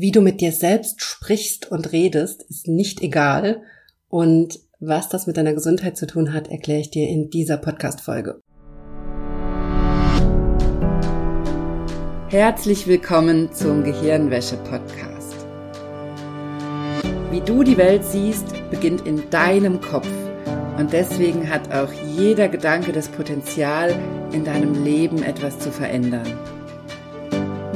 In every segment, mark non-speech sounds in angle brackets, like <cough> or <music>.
Wie du mit dir selbst sprichst und redest, ist nicht egal. Und was das mit deiner Gesundheit zu tun hat, erkläre ich dir in dieser Podcast-Folge. Herzlich willkommen zum Gehirnwäsche-Podcast. Wie du die Welt siehst, beginnt in deinem Kopf. Und deswegen hat auch jeder Gedanke das Potenzial, in deinem Leben etwas zu verändern.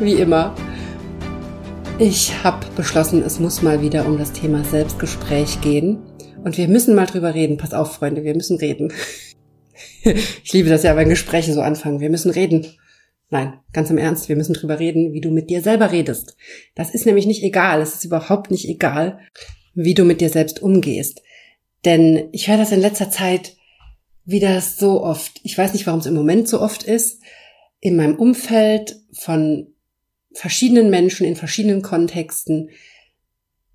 Wie immer. Ich habe beschlossen, es muss mal wieder um das Thema Selbstgespräch gehen. Und wir müssen mal drüber reden. Pass auf, Freunde, wir müssen reden. <laughs> ich liebe das ja, wenn Gespräche so anfangen. Wir müssen reden. Nein, ganz im Ernst, wir müssen drüber reden, wie du mit dir selber redest. Das ist nämlich nicht egal. Es ist überhaupt nicht egal, wie du mit dir selbst umgehst. Denn ich höre das in letzter Zeit wieder so oft. Ich weiß nicht, warum es im Moment so oft ist. In meinem Umfeld von verschiedenen Menschen in verschiedenen Kontexten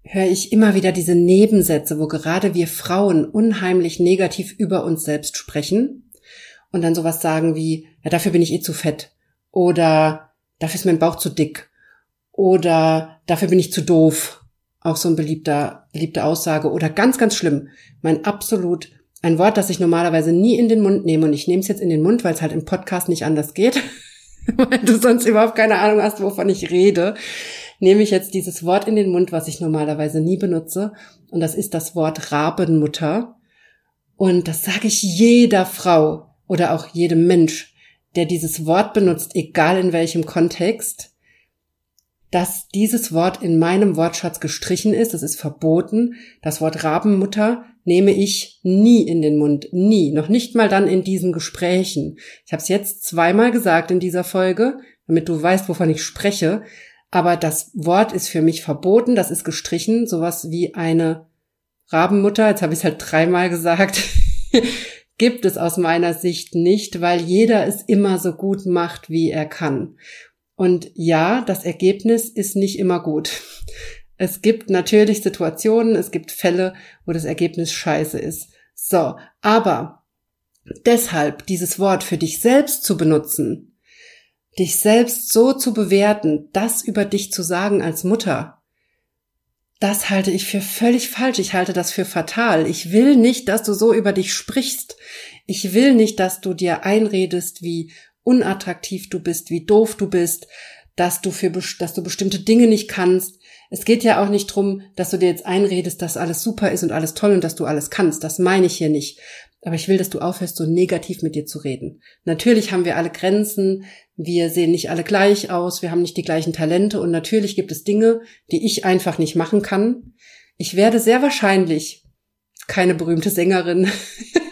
höre ich immer wieder diese Nebensätze, wo gerade wir Frauen unheimlich negativ über uns selbst sprechen und dann sowas sagen wie, ja, dafür bin ich eh zu fett oder dafür ist mein Bauch zu dick oder dafür bin ich zu doof. Auch so ein beliebter, beliebte Aussage oder ganz, ganz schlimm. Mein absolut ein Wort, das ich normalerweise nie in den Mund nehme und ich nehme es jetzt in den Mund, weil es halt im Podcast nicht anders geht. <laughs> <laughs> weil du sonst überhaupt keine Ahnung hast, wovon ich rede, nehme ich jetzt dieses Wort in den Mund, was ich normalerweise nie benutze. Und das ist das Wort Rabenmutter. Und das sage ich jeder Frau oder auch jedem Mensch, der dieses Wort benutzt, egal in welchem Kontext, dass dieses Wort in meinem Wortschatz gestrichen ist. Es ist verboten. Das Wort Rabenmutter nehme ich nie in den Mund. Nie. Noch nicht mal dann in diesen Gesprächen. Ich habe es jetzt zweimal gesagt in dieser Folge, damit du weißt, wovon ich spreche. Aber das Wort ist für mich verboten. Das ist gestrichen. Sowas wie eine Rabenmutter. Jetzt habe ich es halt dreimal gesagt. <laughs> gibt es aus meiner Sicht nicht, weil jeder es immer so gut macht, wie er kann. Und ja, das Ergebnis ist nicht immer gut. Es gibt natürlich Situationen, es gibt Fälle, wo das Ergebnis scheiße ist. So, aber deshalb dieses Wort für dich selbst zu benutzen, dich selbst so zu bewerten, das über dich zu sagen als Mutter, das halte ich für völlig falsch. Ich halte das für fatal. Ich will nicht, dass du so über dich sprichst. Ich will nicht, dass du dir einredest, wie unattraktiv du bist, wie doof du bist, dass du für, dass du bestimmte Dinge nicht kannst, es geht ja auch nicht drum, dass du dir jetzt einredest, dass alles super ist und alles toll und dass du alles kannst. Das meine ich hier nicht. Aber ich will, dass du aufhörst, so negativ mit dir zu reden. Natürlich haben wir alle Grenzen, wir sehen nicht alle gleich aus, wir haben nicht die gleichen Talente und natürlich gibt es Dinge, die ich einfach nicht machen kann. Ich werde sehr wahrscheinlich keine berühmte Sängerin <laughs>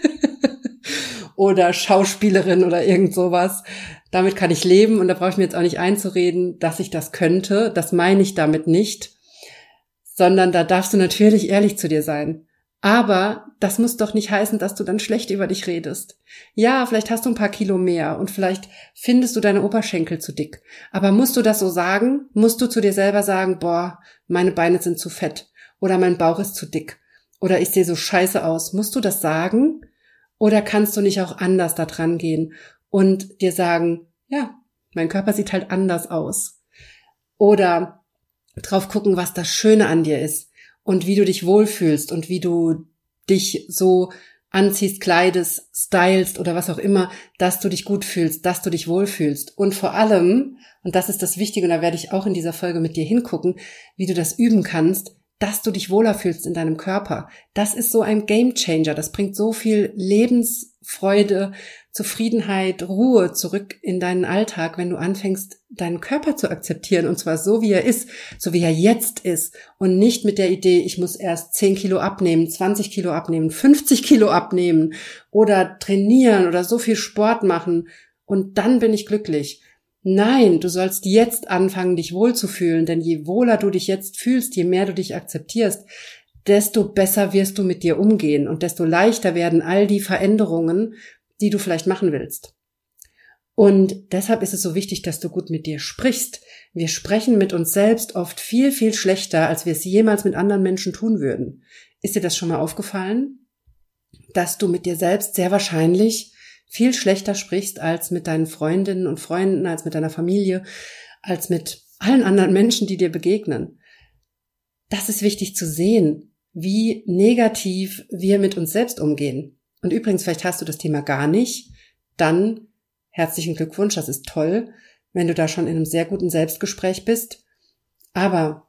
oder Schauspielerin oder irgend sowas. Damit kann ich leben und da brauche ich mir jetzt auch nicht einzureden, dass ich das könnte. Das meine ich damit nicht, sondern da darfst du natürlich ehrlich zu dir sein. Aber das muss doch nicht heißen, dass du dann schlecht über dich redest. Ja, vielleicht hast du ein paar Kilo mehr und vielleicht findest du deine Oberschenkel zu dick. Aber musst du das so sagen? Musst du zu dir selber sagen, boah, meine Beine sind zu fett oder mein Bauch ist zu dick oder ich sehe so scheiße aus. Musst du das sagen? Oder kannst du nicht auch anders da dran gehen und dir sagen, ja, mein Körper sieht halt anders aus. Oder drauf gucken, was das Schöne an dir ist und wie du dich wohlfühlst und wie du dich so anziehst, kleidest, stylst oder was auch immer, dass du dich gut fühlst, dass du dich wohlfühlst. Und vor allem, und das ist das Wichtige, und da werde ich auch in dieser Folge mit dir hingucken, wie du das üben kannst, dass du dich wohler fühlst in deinem Körper. Das ist so ein Game Changer. Das bringt so viel Lebensfreude, Zufriedenheit, Ruhe zurück in deinen Alltag, wenn du anfängst, deinen Körper zu akzeptieren. Und zwar so, wie er ist, so wie er jetzt ist. Und nicht mit der Idee, ich muss erst 10 Kilo abnehmen, 20 Kilo abnehmen, 50 Kilo abnehmen oder trainieren oder so viel Sport machen. Und dann bin ich glücklich. Nein, du sollst jetzt anfangen, dich wohlzufühlen, denn je wohler du dich jetzt fühlst, je mehr du dich akzeptierst, desto besser wirst du mit dir umgehen und desto leichter werden all die Veränderungen, die du vielleicht machen willst. Und deshalb ist es so wichtig, dass du gut mit dir sprichst. Wir sprechen mit uns selbst oft viel, viel schlechter, als wir es jemals mit anderen Menschen tun würden. Ist dir das schon mal aufgefallen? Dass du mit dir selbst sehr wahrscheinlich viel schlechter sprichst als mit deinen Freundinnen und Freunden, als mit deiner Familie, als mit allen anderen Menschen, die dir begegnen. Das ist wichtig zu sehen, wie negativ wir mit uns selbst umgehen. Und übrigens, vielleicht hast du das Thema gar nicht, dann herzlichen Glückwunsch, das ist toll, wenn du da schon in einem sehr guten Selbstgespräch bist. Aber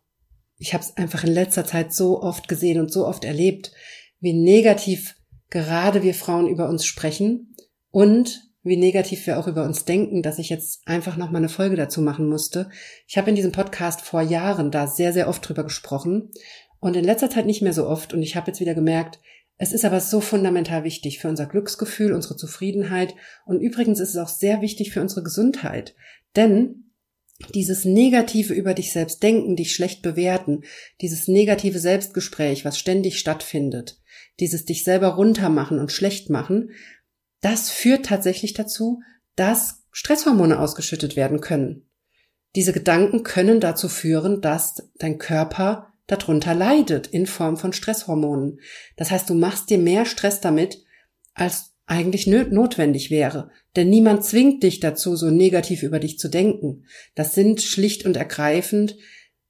ich habe es einfach in letzter Zeit so oft gesehen und so oft erlebt, wie negativ gerade wir Frauen über uns sprechen und wie negativ wir auch über uns denken, dass ich jetzt einfach noch mal eine Folge dazu machen musste. Ich habe in diesem Podcast vor Jahren da sehr, sehr oft drüber gesprochen und in letzter Zeit nicht mehr so oft. Und ich habe jetzt wieder gemerkt, es ist aber so fundamental wichtig für unser Glücksgefühl, unsere Zufriedenheit und übrigens ist es auch sehr wichtig für unsere Gesundheit. Denn dieses negative über dich selbst denken, dich schlecht bewerten, dieses negative Selbstgespräch, was ständig stattfindet, dieses dich selber runtermachen und schlecht machen, das führt tatsächlich dazu, dass Stresshormone ausgeschüttet werden können. Diese Gedanken können dazu führen, dass dein Körper darunter leidet in Form von Stresshormonen. Das heißt, du machst dir mehr Stress damit, als eigentlich notwendig wäre. Denn niemand zwingt dich dazu, so negativ über dich zu denken. Das sind schlicht und ergreifend,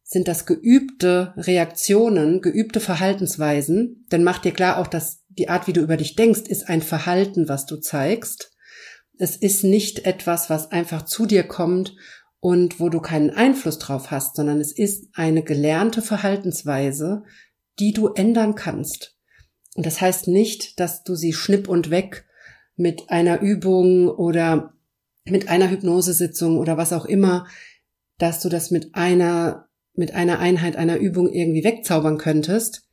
sind das geübte Reaktionen, geübte Verhaltensweisen. Denn mach dir klar auch, dass die Art, wie du über dich denkst, ist ein Verhalten, was du zeigst. Es ist nicht etwas, was einfach zu dir kommt und wo du keinen Einfluss drauf hast, sondern es ist eine gelernte Verhaltensweise, die du ändern kannst. Und das heißt nicht, dass du sie schnipp und weg mit einer Übung oder mit einer Hypnosesitzung oder was auch immer, dass du das mit einer, mit einer Einheit einer Übung irgendwie wegzaubern könntest,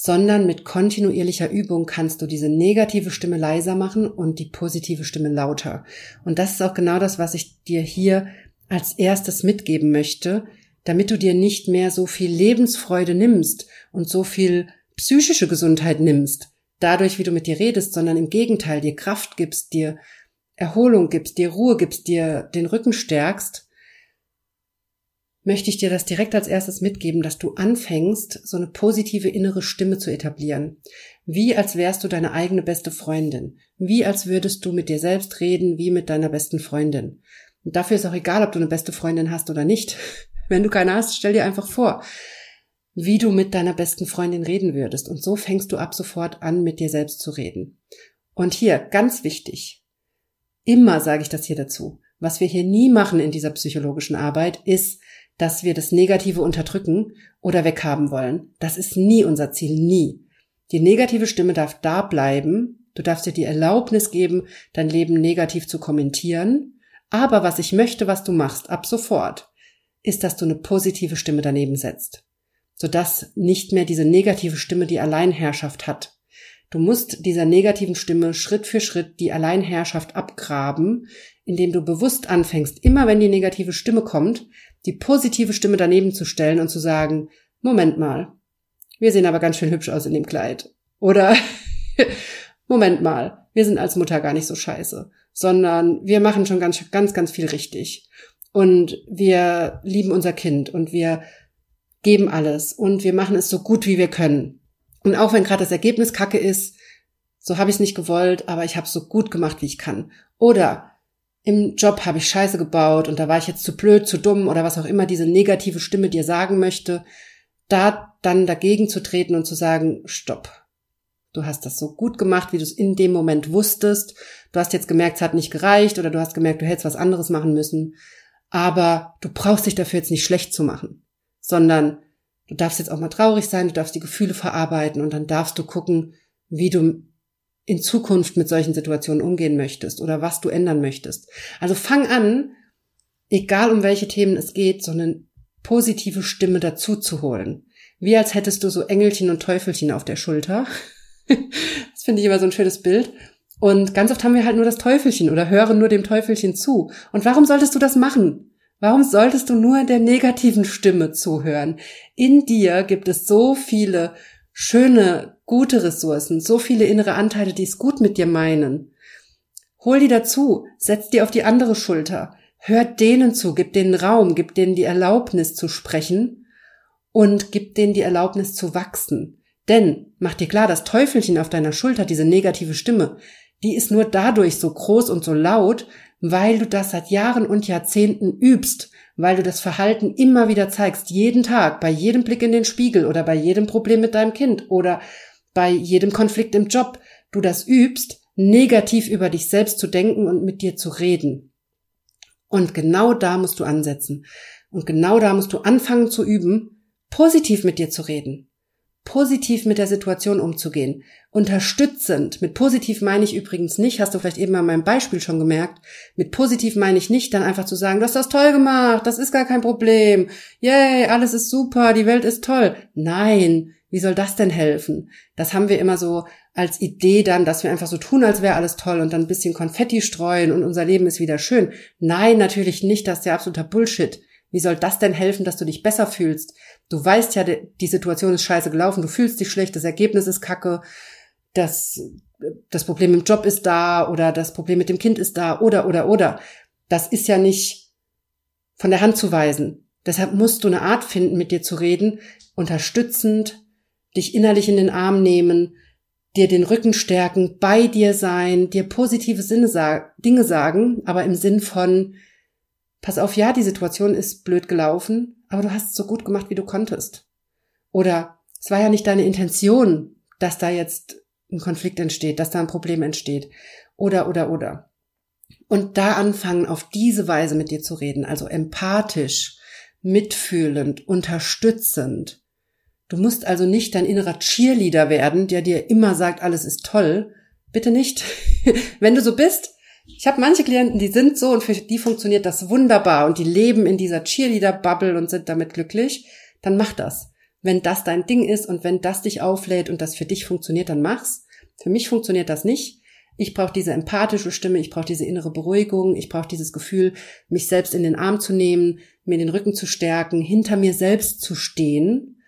sondern mit kontinuierlicher Übung kannst du diese negative Stimme leiser machen und die positive Stimme lauter. Und das ist auch genau das, was ich dir hier als erstes mitgeben möchte, damit du dir nicht mehr so viel Lebensfreude nimmst und so viel psychische Gesundheit nimmst, dadurch, wie du mit dir redest, sondern im Gegenteil dir Kraft gibst, dir Erholung gibst, dir Ruhe gibst, dir den Rücken stärkst, möchte ich dir das direkt als erstes mitgeben, dass du anfängst, so eine positive innere Stimme zu etablieren. Wie als wärst du deine eigene beste Freundin. Wie als würdest du mit dir selbst reden, wie mit deiner besten Freundin. Und dafür ist auch egal, ob du eine beste Freundin hast oder nicht. <laughs> Wenn du keine hast, stell dir einfach vor, wie du mit deiner besten Freundin reden würdest. Und so fängst du ab sofort an, mit dir selbst zu reden. Und hier, ganz wichtig, immer sage ich das hier dazu, was wir hier nie machen in dieser psychologischen Arbeit, ist, dass wir das Negative unterdrücken oder weghaben wollen. Das ist nie unser Ziel, nie. Die negative Stimme darf da bleiben. Du darfst dir die Erlaubnis geben, dein Leben negativ zu kommentieren. Aber was ich möchte, was du machst, ab sofort, ist, dass du eine positive Stimme daneben setzt sodass nicht mehr diese negative Stimme die Alleinherrschaft hat. Du musst dieser negativen Stimme Schritt für Schritt die Alleinherrschaft abgraben, indem du bewusst anfängst, immer wenn die negative Stimme kommt, die positive Stimme daneben zu stellen und zu sagen, Moment mal, wir sehen aber ganz schön hübsch aus in dem Kleid. Oder <laughs> Moment mal, wir sind als Mutter gar nicht so scheiße, sondern wir machen schon ganz, ganz, ganz viel richtig. Und wir lieben unser Kind und wir geben alles und wir machen es so gut wie wir können. Und auch wenn gerade das Ergebnis kacke ist, so habe ich es nicht gewollt, aber ich habe es so gut gemacht, wie ich kann. Oder im Job habe ich Scheiße gebaut und da war ich jetzt zu blöd, zu dumm oder was auch immer diese negative Stimme dir sagen möchte, da dann dagegen zu treten und zu sagen, stopp. Du hast das so gut gemacht, wie du es in dem Moment wusstest. Du hast jetzt gemerkt, es hat nicht gereicht oder du hast gemerkt, du hättest was anderes machen müssen. Aber du brauchst dich dafür jetzt nicht schlecht zu machen sondern du darfst jetzt auch mal traurig sein, du darfst die Gefühle verarbeiten und dann darfst du gucken, wie du in Zukunft mit solchen Situationen umgehen möchtest oder was du ändern möchtest. Also fang an, egal um welche Themen es geht, so eine positive Stimme dazu zu holen. Wie als hättest du so Engelchen und Teufelchen auf der Schulter. <laughs> das finde ich immer so ein schönes Bild. Und ganz oft haben wir halt nur das Teufelchen oder hören nur dem Teufelchen zu. Und warum solltest du das machen? Warum solltest du nur der negativen Stimme zuhören? In dir gibt es so viele schöne, gute Ressourcen, so viele innere Anteile, die es gut mit dir meinen. Hol die dazu, setz die auf die andere Schulter, hör denen zu, gib denen Raum, gib denen die Erlaubnis zu sprechen und gib denen die Erlaubnis zu wachsen. Denn, mach dir klar, das Teufelchen auf deiner Schulter, diese negative Stimme, die ist nur dadurch so groß und so laut, weil du das seit Jahren und Jahrzehnten übst, weil du das Verhalten immer wieder zeigst, jeden Tag, bei jedem Blick in den Spiegel oder bei jedem Problem mit deinem Kind oder bei jedem Konflikt im Job, du das übst, negativ über dich selbst zu denken und mit dir zu reden. Und genau da musst du ansetzen. Und genau da musst du anfangen zu üben, positiv mit dir zu reden. Positiv mit der Situation umzugehen. Unterstützend. Mit positiv meine ich übrigens nicht, hast du vielleicht eben an meinem Beispiel schon gemerkt. Mit positiv meine ich nicht, dann einfach zu sagen, du hast das toll gemacht, das ist gar kein Problem. Yay, alles ist super, die Welt ist toll. Nein, wie soll das denn helfen? Das haben wir immer so als Idee dann, dass wir einfach so tun, als wäre alles toll und dann ein bisschen Konfetti streuen und unser Leben ist wieder schön. Nein, natürlich nicht, das ist ja absoluter Bullshit. Wie soll das denn helfen, dass du dich besser fühlst? Du weißt ja, die Situation ist scheiße gelaufen, du fühlst dich schlecht, das Ergebnis ist kacke, das, das Problem im Job ist da oder das Problem mit dem Kind ist da oder, oder, oder. Das ist ja nicht von der Hand zu weisen. Deshalb musst du eine Art finden, mit dir zu reden, unterstützend, dich innerlich in den Arm nehmen, dir den Rücken stärken, bei dir sein, dir positive Sinne Dinge sagen, aber im Sinn von, pass auf, ja, die Situation ist blöd gelaufen, aber du hast es so gut gemacht, wie du konntest. Oder es war ja nicht deine Intention, dass da jetzt ein Konflikt entsteht, dass da ein Problem entsteht. Oder, oder, oder. Und da anfangen, auf diese Weise mit dir zu reden, also empathisch, mitfühlend, unterstützend, Du musst also nicht dein innerer Cheerleader werden, der dir immer sagt, alles ist toll. Bitte nicht. <laughs> Wenn du so bist, ich habe manche Klienten, die sind so und für die funktioniert das wunderbar und die leben in dieser Cheerleader-Bubble und sind damit glücklich, dann mach das. Wenn das dein Ding ist und wenn das dich auflädt und das für dich funktioniert, dann mach's. Für mich funktioniert das nicht. Ich brauche diese empathische Stimme, ich brauche diese innere Beruhigung, ich brauche dieses Gefühl, mich selbst in den Arm zu nehmen, mir den Rücken zu stärken, hinter mir selbst zu stehen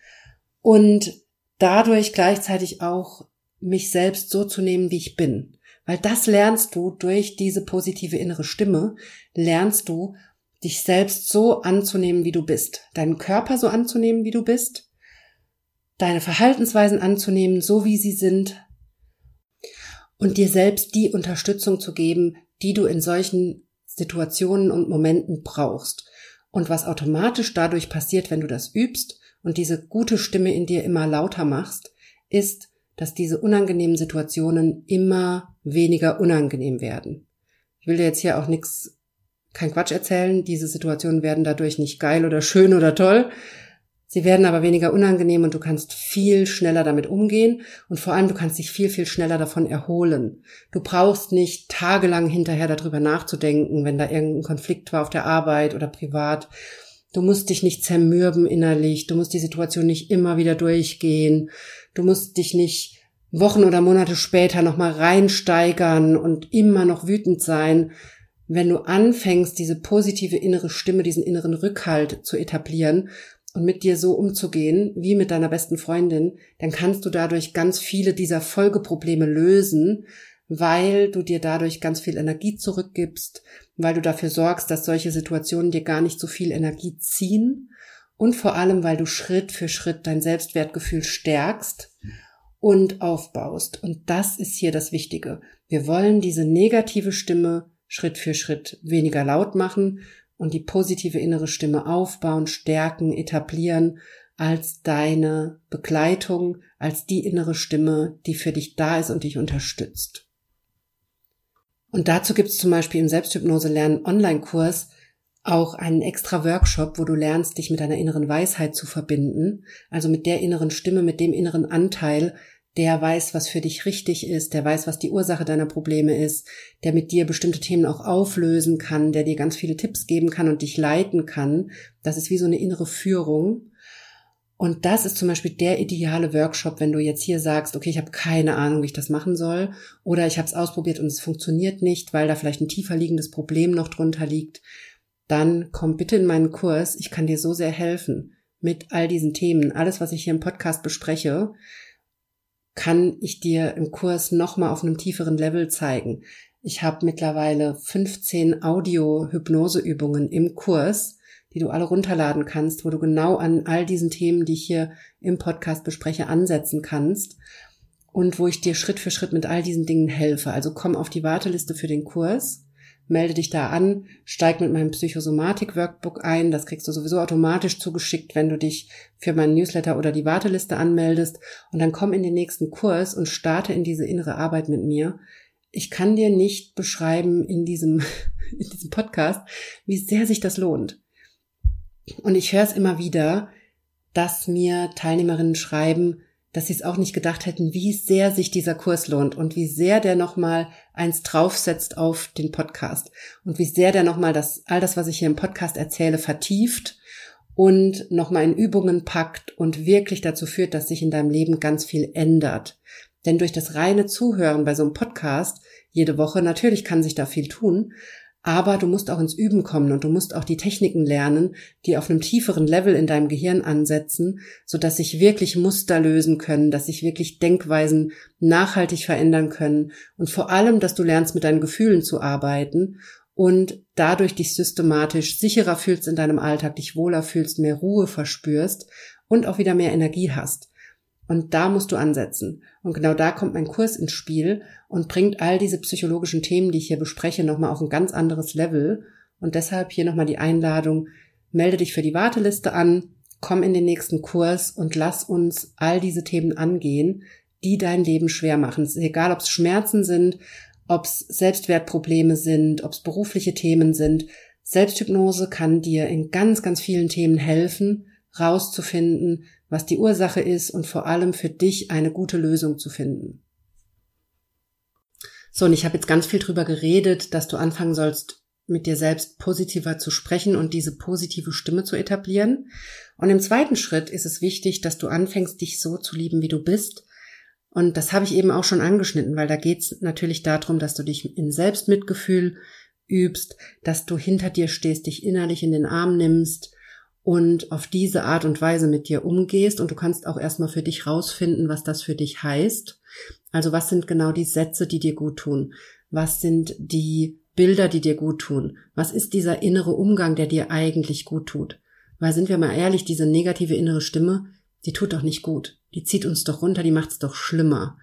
und dadurch gleichzeitig auch mich selbst so zu nehmen, wie ich bin. Weil das lernst du durch diese positive innere Stimme, lernst du, dich selbst so anzunehmen, wie du bist, deinen Körper so anzunehmen, wie du bist, deine Verhaltensweisen anzunehmen, so wie sie sind, und dir selbst die Unterstützung zu geben, die du in solchen Situationen und Momenten brauchst. Und was automatisch dadurch passiert, wenn du das übst, und diese gute Stimme in dir immer lauter machst, ist, dass diese unangenehmen Situationen immer weniger unangenehm werden. Ich will dir jetzt hier auch nichts, kein Quatsch erzählen. Diese Situationen werden dadurch nicht geil oder schön oder toll. Sie werden aber weniger unangenehm und du kannst viel schneller damit umgehen und vor allem du kannst dich viel, viel schneller davon erholen. Du brauchst nicht tagelang hinterher darüber nachzudenken, wenn da irgendein Konflikt war auf der Arbeit oder privat Du musst dich nicht zermürben innerlich, du musst die Situation nicht immer wieder durchgehen, du musst dich nicht Wochen oder Monate später nochmal reinsteigern und immer noch wütend sein. Wenn du anfängst, diese positive innere Stimme, diesen inneren Rückhalt zu etablieren und mit dir so umzugehen, wie mit deiner besten Freundin, dann kannst du dadurch ganz viele dieser Folgeprobleme lösen, weil du dir dadurch ganz viel Energie zurückgibst, weil du dafür sorgst, dass solche Situationen dir gar nicht so viel Energie ziehen und vor allem, weil du Schritt für Schritt dein Selbstwertgefühl stärkst und aufbaust. Und das ist hier das Wichtige. Wir wollen diese negative Stimme Schritt für Schritt weniger laut machen und die positive innere Stimme aufbauen, stärken, etablieren als deine Begleitung, als die innere Stimme, die für dich da ist und dich unterstützt. Und dazu gibt es zum Beispiel im Selbsthypnose lernen Online-Kurs auch einen extra Workshop, wo du lernst, dich mit deiner inneren Weisheit zu verbinden, also mit der inneren Stimme, mit dem inneren Anteil, der weiß, was für dich richtig ist, der weiß, was die Ursache deiner Probleme ist, der mit dir bestimmte Themen auch auflösen kann, der dir ganz viele Tipps geben kann und dich leiten kann. Das ist wie so eine innere Führung. Und das ist zum Beispiel der ideale Workshop, wenn du jetzt hier sagst, okay, ich habe keine Ahnung, wie ich das machen soll, oder ich habe es ausprobiert und es funktioniert nicht, weil da vielleicht ein tiefer liegendes Problem noch drunter liegt, dann komm bitte in meinen Kurs. Ich kann dir so sehr helfen mit all diesen Themen. Alles, was ich hier im Podcast bespreche, kann ich dir im Kurs nochmal auf einem tieferen Level zeigen. Ich habe mittlerweile 15 Audio-Hypnose-Übungen im Kurs, die du alle runterladen kannst, wo du genau an all diesen Themen, die ich hier im Podcast bespreche, ansetzen kannst und wo ich dir Schritt für Schritt mit all diesen Dingen helfe. Also komm auf die Warteliste für den Kurs, melde dich da an, steig mit meinem Psychosomatik-Workbook ein. Das kriegst du sowieso automatisch zugeschickt, wenn du dich für meinen Newsletter oder die Warteliste anmeldest. Und dann komm in den nächsten Kurs und starte in diese innere Arbeit mit mir. Ich kann dir nicht beschreiben in diesem, <laughs> in diesem Podcast, wie sehr sich das lohnt. Und ich höre es immer wieder, dass mir Teilnehmerinnen schreiben, dass sie es auch nicht gedacht hätten, wie sehr sich dieser Kurs lohnt und wie sehr der nochmal eins draufsetzt auf den Podcast und wie sehr der nochmal das, all das, was ich hier im Podcast erzähle, vertieft und nochmal in Übungen packt und wirklich dazu führt, dass sich in deinem Leben ganz viel ändert. Denn durch das reine Zuhören bei so einem Podcast jede Woche, natürlich kann sich da viel tun, aber du musst auch ins Üben kommen und du musst auch die Techniken lernen, die auf einem tieferen Level in deinem Gehirn ansetzen, so dass sich wirklich Muster lösen können, dass sich wirklich Denkweisen nachhaltig verändern können und vor allem, dass du lernst, mit deinen Gefühlen zu arbeiten und dadurch dich systematisch sicherer fühlst in deinem Alltag, dich wohler fühlst, mehr Ruhe verspürst und auch wieder mehr Energie hast. Und da musst du ansetzen. Und genau da kommt mein Kurs ins Spiel und bringt all diese psychologischen Themen, die ich hier bespreche, nochmal auf ein ganz anderes Level. Und deshalb hier nochmal die Einladung, melde dich für die Warteliste an, komm in den nächsten Kurs und lass uns all diese Themen angehen, die dein Leben schwer machen. Es ist egal, ob es Schmerzen sind, ob es Selbstwertprobleme sind, ob es berufliche Themen sind. Selbsthypnose kann dir in ganz, ganz vielen Themen helfen, rauszufinden, was die Ursache ist und vor allem für dich eine gute Lösung zu finden. So, und ich habe jetzt ganz viel drüber geredet, dass du anfangen sollst, mit dir selbst positiver zu sprechen und diese positive Stimme zu etablieren. Und im zweiten Schritt ist es wichtig, dass du anfängst, dich so zu lieben, wie du bist. Und das habe ich eben auch schon angeschnitten, weil da geht es natürlich darum, dass du dich in Selbstmitgefühl übst, dass du hinter dir stehst, dich innerlich in den Arm nimmst und auf diese Art und Weise mit dir umgehst und du kannst auch erstmal für dich rausfinden, was das für dich heißt. Also was sind genau die Sätze, die dir gut tun? Was sind die Bilder, die dir gut tun? Was ist dieser innere Umgang, der dir eigentlich gut tut? Weil sind wir mal ehrlich, diese negative innere Stimme, die tut doch nicht gut. Die zieht uns doch runter, die macht es doch schlimmer.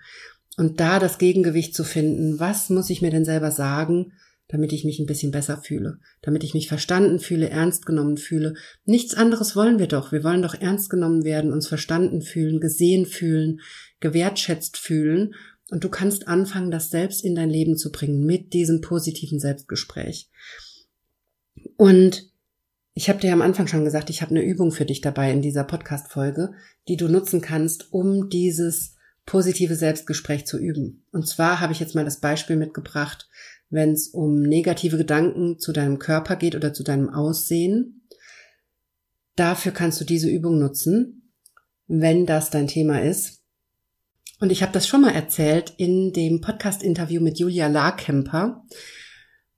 Und da das Gegengewicht zu finden, was muss ich mir denn selber sagen, damit ich mich ein bisschen besser fühle, damit ich mich verstanden fühle, ernst genommen fühle. Nichts anderes wollen wir doch. Wir wollen doch ernst genommen werden, uns verstanden fühlen, gesehen fühlen, gewertschätzt fühlen. Und du kannst anfangen, das selbst in dein Leben zu bringen mit diesem positiven Selbstgespräch. Und ich habe dir am Anfang schon gesagt, ich habe eine Übung für dich dabei in dieser Podcast-Folge, die du nutzen kannst, um dieses positive Selbstgespräch zu üben. Und zwar habe ich jetzt mal das Beispiel mitgebracht, wenn es um negative Gedanken zu deinem Körper geht oder zu deinem Aussehen. Dafür kannst du diese Übung nutzen, wenn das dein Thema ist. Und ich habe das schon mal erzählt in dem Podcast-Interview mit Julia Larkemper,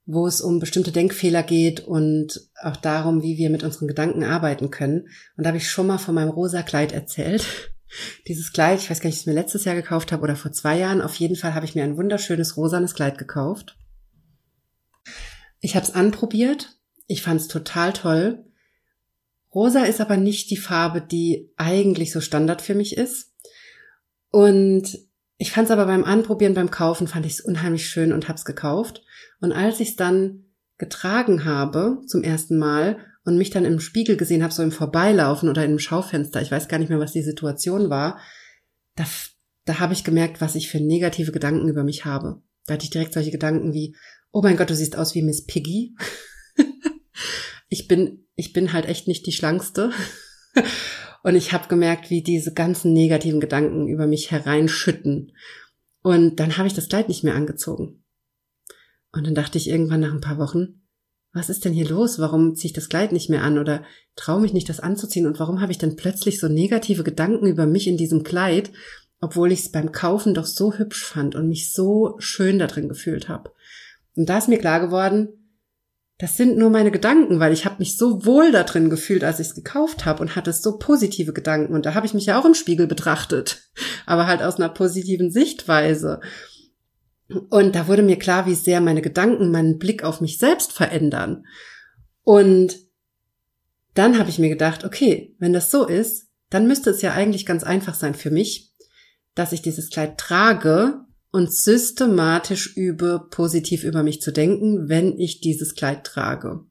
wo es um bestimmte Denkfehler geht und auch darum, wie wir mit unseren Gedanken arbeiten können. Und da habe ich schon mal von meinem rosa Kleid erzählt. <laughs> Dieses Kleid, ich weiß gar nicht, ob ich es mir letztes Jahr gekauft habe oder vor zwei Jahren. Auf jeden Fall habe ich mir ein wunderschönes rosanes Kleid gekauft. Ich habe es anprobiert. Ich fand es total toll. Rosa ist aber nicht die Farbe, die eigentlich so Standard für mich ist. Und ich fand es aber beim Anprobieren, beim Kaufen, fand ich es unheimlich schön und habe es gekauft. Und als ich es dann getragen habe zum ersten Mal und mich dann im Spiegel gesehen habe, so im Vorbeilaufen oder im Schaufenster, ich weiß gar nicht mehr, was die Situation war, da, da habe ich gemerkt, was ich für negative Gedanken über mich habe. Da hatte ich direkt solche Gedanken wie, oh mein Gott, du siehst aus wie Miss Piggy. <laughs> ich bin, ich bin halt echt nicht die schlankste. <laughs> Und ich habe gemerkt, wie diese ganzen negativen Gedanken über mich hereinschütten. Und dann habe ich das Kleid nicht mehr angezogen. Und dann dachte ich irgendwann nach ein paar Wochen, was ist denn hier los? Warum ziehe ich das Kleid nicht mehr an oder traue mich nicht, das anzuziehen? Und warum habe ich dann plötzlich so negative Gedanken über mich in diesem Kleid, obwohl ich es beim Kaufen doch so hübsch fand und mich so schön da drin gefühlt habe? Und da ist mir klar geworden, das sind nur meine Gedanken, weil ich habe mich so wohl da drin gefühlt, als ich es gekauft habe und hatte so positive Gedanken. Und da habe ich mich ja auch im Spiegel betrachtet, <laughs> aber halt aus einer positiven Sichtweise. Und da wurde mir klar, wie sehr meine Gedanken meinen Blick auf mich selbst verändern. Und dann habe ich mir gedacht, okay, wenn das so ist, dann müsste es ja eigentlich ganz einfach sein für mich, dass ich dieses Kleid trage und systematisch übe, positiv über mich zu denken, wenn ich dieses Kleid trage.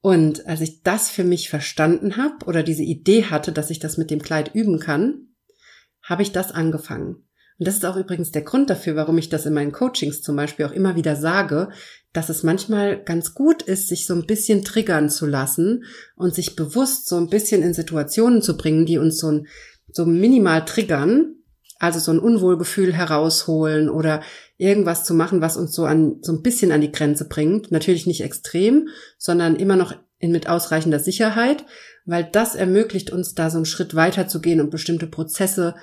Und als ich das für mich verstanden habe oder diese Idee hatte, dass ich das mit dem Kleid üben kann, habe ich das angefangen. Und das ist auch übrigens der Grund dafür, warum ich das in meinen Coachings zum Beispiel auch immer wieder sage, dass es manchmal ganz gut ist, sich so ein bisschen triggern zu lassen und sich bewusst so ein bisschen in Situationen zu bringen, die uns so, ein, so minimal triggern, also so ein Unwohlgefühl herausholen oder irgendwas zu machen, was uns so an, so ein bisschen an die Grenze bringt. Natürlich nicht extrem, sondern immer noch in, mit ausreichender Sicherheit, weil das ermöglicht uns da so einen Schritt weiter zu gehen und bestimmte Prozesse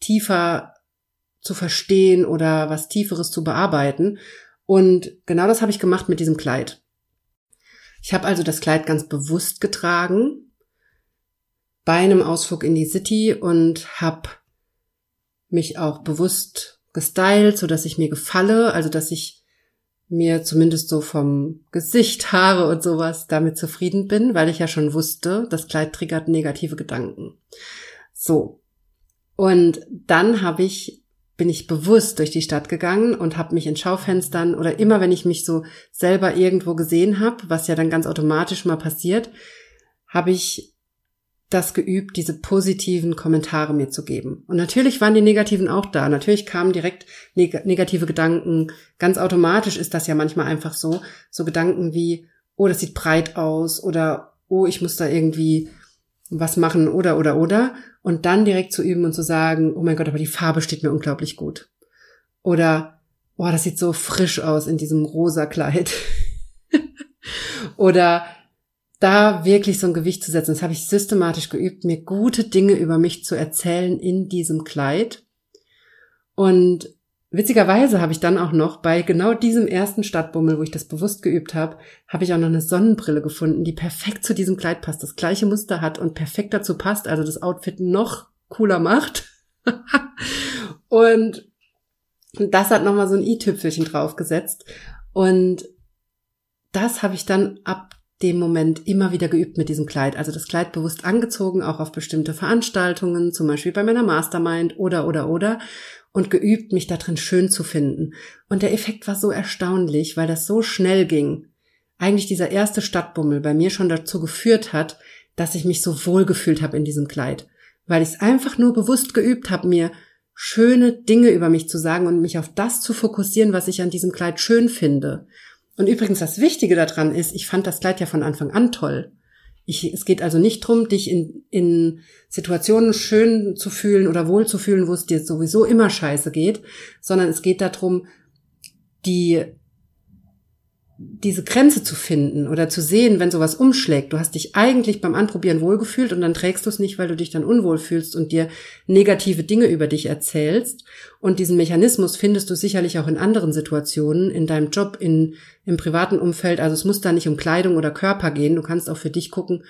tiefer zu verstehen oder was Tieferes zu bearbeiten. Und genau das habe ich gemacht mit diesem Kleid. Ich habe also das Kleid ganz bewusst getragen bei einem Ausflug in die City und habe mich auch bewusst gestylt, so dass ich mir gefalle, also dass ich mir zumindest so vom Gesicht, Haare und sowas damit zufrieden bin, weil ich ja schon wusste, das Kleid triggert negative Gedanken. So. Und dann habe ich bin ich bewusst durch die Stadt gegangen und habe mich in Schaufenstern oder immer, wenn ich mich so selber irgendwo gesehen habe, was ja dann ganz automatisch mal passiert, habe ich das geübt, diese positiven Kommentare mir zu geben. Und natürlich waren die negativen auch da. Natürlich kamen direkt neg negative Gedanken. Ganz automatisch ist das ja manchmal einfach so. So Gedanken wie, oh, das sieht breit aus oder oh, ich muss da irgendwie was machen oder oder oder und dann direkt zu üben und zu sagen, oh mein Gott, aber die Farbe steht mir unglaublich gut. Oder, oh, das sieht so frisch aus in diesem rosa Kleid. <laughs> oder da wirklich so ein Gewicht zu setzen. Das habe ich systematisch geübt, mir gute Dinge über mich zu erzählen in diesem Kleid. Und Witzigerweise habe ich dann auch noch bei genau diesem ersten Stadtbummel, wo ich das bewusst geübt habe, habe ich auch noch eine Sonnenbrille gefunden, die perfekt zu diesem Kleid passt, das gleiche Muster hat und perfekt dazu passt, also das Outfit noch cooler macht. <laughs> und das hat nochmal so ein i-Tüpfelchen draufgesetzt. Und das habe ich dann ab dem Moment immer wieder geübt mit diesem Kleid. Also das Kleid bewusst angezogen, auch auf bestimmte Veranstaltungen, zum Beispiel bei meiner Mastermind oder, oder, oder und geübt, mich da drin schön zu finden. Und der Effekt war so erstaunlich, weil das so schnell ging. Eigentlich dieser erste Stadtbummel bei mir schon dazu geführt hat, dass ich mich so wohl gefühlt habe in diesem Kleid. Weil ich es einfach nur bewusst geübt habe, mir schöne Dinge über mich zu sagen und mich auf das zu fokussieren, was ich an diesem Kleid schön finde. Und übrigens das Wichtige daran ist, ich fand das Kleid ja von Anfang an toll. Ich, es geht also nicht drum, dich in, in Situationen schön zu fühlen oder wohl zu fühlen, wo es dir sowieso immer scheiße geht, sondern es geht darum, die diese Grenze zu finden oder zu sehen, wenn sowas umschlägt. Du hast dich eigentlich beim Anprobieren wohlgefühlt und dann trägst du es nicht, weil du dich dann unwohl fühlst und dir negative Dinge über dich erzählst. Und diesen Mechanismus findest du sicherlich auch in anderen Situationen, in deinem Job, in, im privaten Umfeld. Also es muss da nicht um Kleidung oder Körper gehen. Du kannst auch für dich gucken,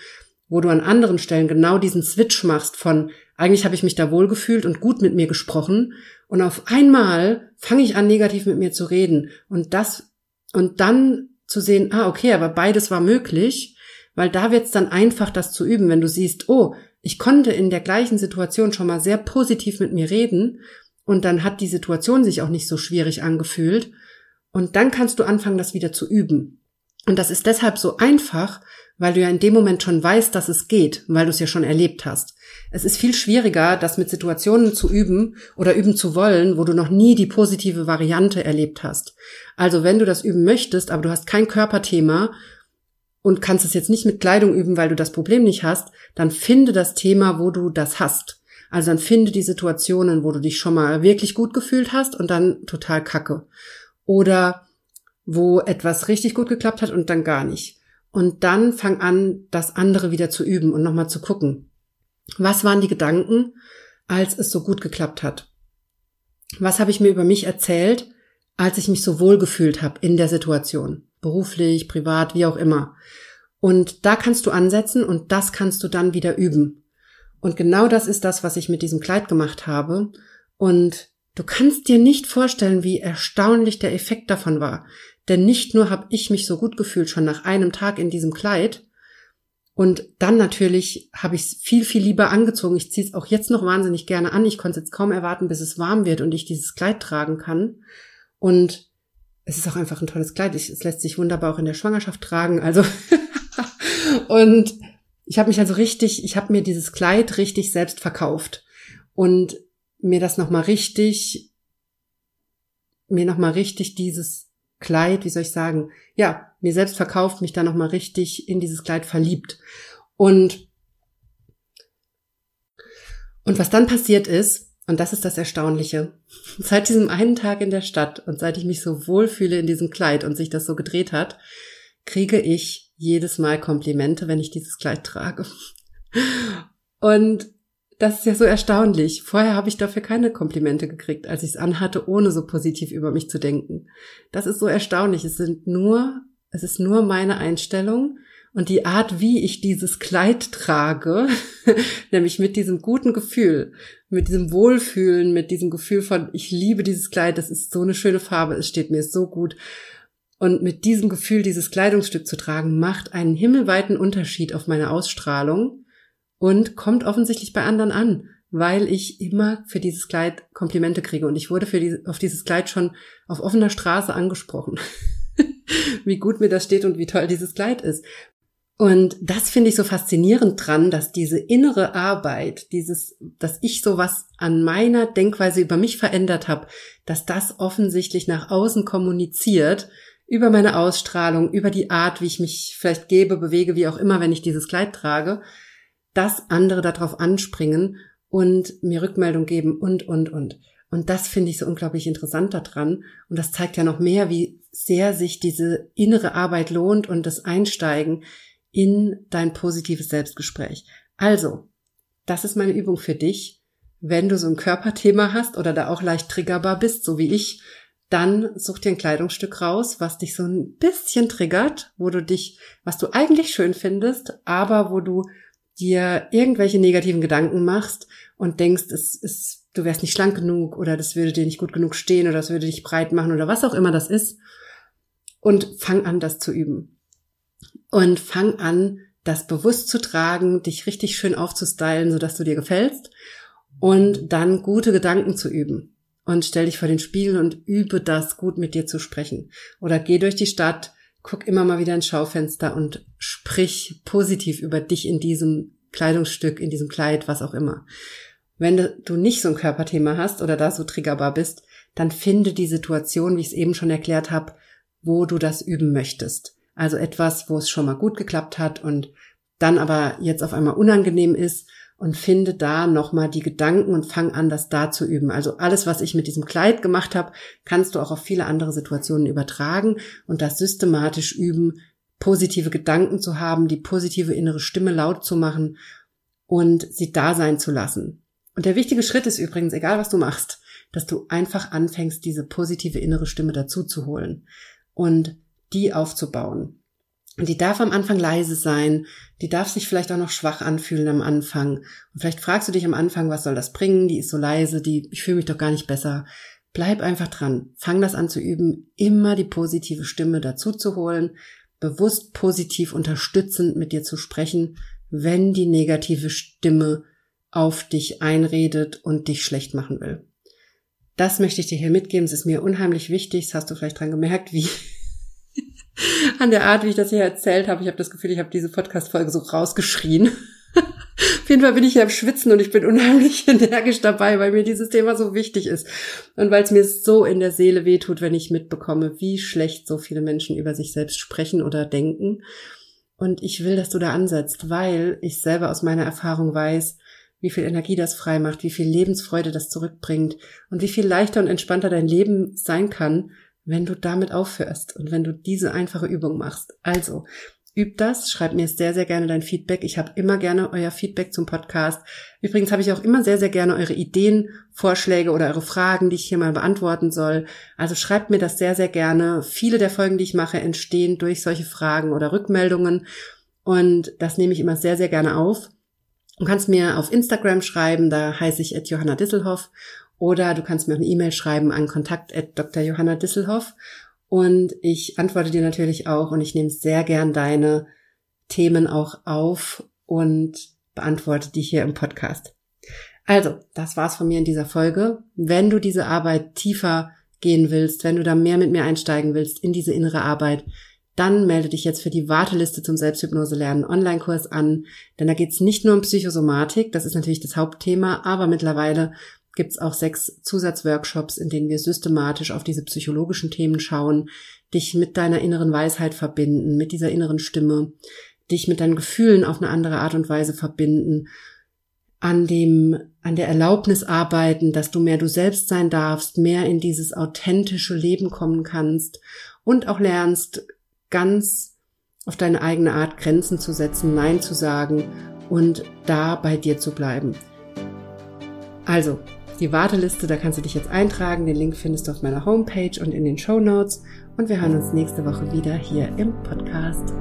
wo du an anderen Stellen genau diesen Switch machst von, eigentlich habe ich mich da wohlgefühlt und gut mit mir gesprochen. Und auf einmal fange ich an, negativ mit mir zu reden. Und das und dann zu sehen, ah, okay, aber beides war möglich, weil da wird es dann einfach, das zu üben, wenn du siehst, oh, ich konnte in der gleichen Situation schon mal sehr positiv mit mir reden und dann hat die Situation sich auch nicht so schwierig angefühlt und dann kannst du anfangen, das wieder zu üben. Und das ist deshalb so einfach, weil du ja in dem Moment schon weißt, dass es geht, weil du es ja schon erlebt hast. Es ist viel schwieriger, das mit Situationen zu üben oder üben zu wollen, wo du noch nie die positive Variante erlebt hast. Also wenn du das üben möchtest, aber du hast kein Körperthema und kannst es jetzt nicht mit Kleidung üben, weil du das Problem nicht hast, dann finde das Thema, wo du das hast. Also dann finde die Situationen, wo du dich schon mal wirklich gut gefühlt hast und dann total kacke. Oder wo etwas richtig gut geklappt hat und dann gar nicht. Und dann fang an, das andere wieder zu üben und nochmal zu gucken. Was waren die Gedanken, als es so gut geklappt hat? Was habe ich mir über mich erzählt, als ich mich so wohl gefühlt habe in der Situation? Beruflich, privat, wie auch immer. Und da kannst du ansetzen und das kannst du dann wieder üben. Und genau das ist das, was ich mit diesem Kleid gemacht habe. Und du kannst dir nicht vorstellen, wie erstaunlich der Effekt davon war. Denn nicht nur habe ich mich so gut gefühlt schon nach einem Tag in diesem Kleid, und dann natürlich habe ich es viel, viel lieber angezogen. Ich ziehe es auch jetzt noch wahnsinnig gerne an. Ich konnte es jetzt kaum erwarten, bis es warm wird und ich dieses Kleid tragen kann. Und es ist auch einfach ein tolles Kleid. Es lässt sich wunderbar auch in der Schwangerschaft tragen. Also <laughs> und ich habe mich also richtig, ich habe mir dieses Kleid richtig selbst verkauft und mir das noch mal richtig, mir noch mal richtig dieses Kleid, wie soll ich sagen, ja, mir selbst verkauft, mich da nochmal richtig in dieses Kleid verliebt. Und, und was dann passiert ist, und das ist das Erstaunliche, <laughs> seit diesem einen Tag in der Stadt und seit ich mich so wohlfühle in diesem Kleid und sich das so gedreht hat, kriege ich jedes Mal Komplimente, wenn ich dieses Kleid trage. <laughs> Und das ist ja so erstaunlich. Vorher habe ich dafür keine Komplimente gekriegt, als ich es anhatte, ohne so positiv über mich zu denken. Das ist so erstaunlich. Es sind nur, es ist nur meine Einstellung und die Art, wie ich dieses Kleid trage, <laughs> nämlich mit diesem guten Gefühl, mit diesem Wohlfühlen, mit diesem Gefühl von, ich liebe dieses Kleid, das ist so eine schöne Farbe, es steht mir so gut. Und mit diesem Gefühl, dieses Kleidungsstück zu tragen, macht einen himmelweiten Unterschied auf meine Ausstrahlung und kommt offensichtlich bei anderen an, weil ich immer für dieses Kleid Komplimente kriege und ich wurde für die, auf dieses Kleid schon auf offener Straße angesprochen. <laughs> wie gut mir das steht und wie toll dieses Kleid ist. Und das finde ich so faszinierend dran, dass diese innere Arbeit, dieses, dass ich sowas an meiner Denkweise über mich verändert habe, dass das offensichtlich nach außen kommuniziert, über meine Ausstrahlung, über die Art, wie ich mich vielleicht gebe, bewege, wie auch immer, wenn ich dieses Kleid trage dass andere darauf anspringen und mir Rückmeldung geben und, und, und. Und das finde ich so unglaublich interessant daran. Und das zeigt ja noch mehr, wie sehr sich diese innere Arbeit lohnt und das Einsteigen in dein positives Selbstgespräch. Also, das ist meine Übung für dich. Wenn du so ein Körperthema hast oder da auch leicht triggerbar bist, so wie ich, dann such dir ein Kleidungsstück raus, was dich so ein bisschen triggert, wo du dich, was du eigentlich schön findest, aber wo du dir irgendwelche negativen Gedanken machst und denkst, es ist, du wärst nicht schlank genug oder das würde dir nicht gut genug stehen oder das würde dich breit machen oder was auch immer das ist. Und fang an, das zu üben. Und fang an, das bewusst zu tragen, dich richtig schön aufzustylen, sodass du dir gefällst und dann gute Gedanken zu üben. Und stell dich vor den Spiegel und übe das gut mit dir zu sprechen. Oder geh durch die Stadt guck immer mal wieder ins Schaufenster und sprich positiv über dich in diesem Kleidungsstück, in diesem Kleid, was auch immer. Wenn du nicht so ein Körperthema hast oder da so triggerbar bist, dann finde die Situation, wie ich es eben schon erklärt habe, wo du das üben möchtest. Also etwas, wo es schon mal gut geklappt hat und dann aber jetzt auf einmal unangenehm ist und finde da nochmal die Gedanken und fang an, das da zu üben. Also alles, was ich mit diesem Kleid gemacht habe, kannst du auch auf viele andere Situationen übertragen und das systematisch üben, positive Gedanken zu haben, die positive innere Stimme laut zu machen und sie da sein zu lassen. Und der wichtige Schritt ist übrigens, egal was du machst, dass du einfach anfängst, diese positive innere Stimme dazu zu holen und die aufzubauen. Die darf am Anfang leise sein, die darf sich vielleicht auch noch schwach anfühlen am Anfang. Und vielleicht fragst du dich am Anfang, was soll das bringen? Die ist so leise, die, ich fühle mich doch gar nicht besser. Bleib einfach dran. Fang das an zu üben, immer die positive Stimme dazu zu holen, bewusst positiv unterstützend mit dir zu sprechen, wenn die negative Stimme auf dich einredet und dich schlecht machen will. Das möchte ich dir hier mitgeben. Es ist mir unheimlich wichtig. Das hast du vielleicht dran gemerkt, wie <laughs> an der Art, wie ich das hier erzählt habe. Ich habe das Gefühl, ich habe diese Podcast-Folge so rausgeschrien. <laughs> Auf jeden Fall bin ich hier am Schwitzen und ich bin unheimlich <laughs> energisch dabei, weil mir dieses Thema so wichtig ist. Und weil es mir so in der Seele wehtut, wenn ich mitbekomme, wie schlecht so viele Menschen über sich selbst sprechen oder denken. Und ich will, dass du da ansetzt, weil ich selber aus meiner Erfahrung weiß, wie viel Energie das frei macht, wie viel Lebensfreude das zurückbringt und wie viel leichter und entspannter dein Leben sein kann, wenn du damit aufhörst und wenn du diese einfache Übung machst. Also, üb das, schreib mir sehr, sehr gerne dein Feedback. Ich habe immer gerne euer Feedback zum Podcast. Übrigens habe ich auch immer sehr, sehr gerne eure Ideen, Vorschläge oder eure Fragen, die ich hier mal beantworten soll. Also schreibt mir das sehr, sehr gerne. Viele der Folgen, die ich mache, entstehen durch solche Fragen oder Rückmeldungen. Und das nehme ich immer sehr, sehr gerne auf. Du kannst mir auf Instagram schreiben, da heiße ich at Johanna Disselhoff oder du kannst mir auch eine E-Mail schreiben an kontakt Dr. Johanna Disselhoff. Und ich antworte dir natürlich auch und ich nehme sehr gern deine Themen auch auf und beantworte die hier im Podcast. Also, das war's von mir in dieser Folge. Wenn du diese Arbeit tiefer gehen willst, wenn du da mehr mit mir einsteigen willst in diese innere Arbeit, dann melde dich jetzt für die Warteliste zum Selbsthypnose lernen Online-Kurs an, denn da geht's nicht nur um Psychosomatik, das ist natürlich das Hauptthema, aber mittlerweile gibt es auch sechs Zusatzworkshops, in denen wir systematisch auf diese psychologischen Themen schauen, dich mit deiner inneren Weisheit verbinden, mit dieser inneren Stimme, dich mit deinen Gefühlen auf eine andere Art und Weise verbinden, an dem, an der Erlaubnis arbeiten, dass du mehr du selbst sein darfst, mehr in dieses authentische Leben kommen kannst und auch lernst, ganz auf deine eigene Art Grenzen zu setzen, Nein zu sagen und da bei dir zu bleiben. Also, die Warteliste, da kannst du dich jetzt eintragen. Den Link findest du auf meiner Homepage und in den Show Notes. Und wir hören uns nächste Woche wieder hier im Podcast.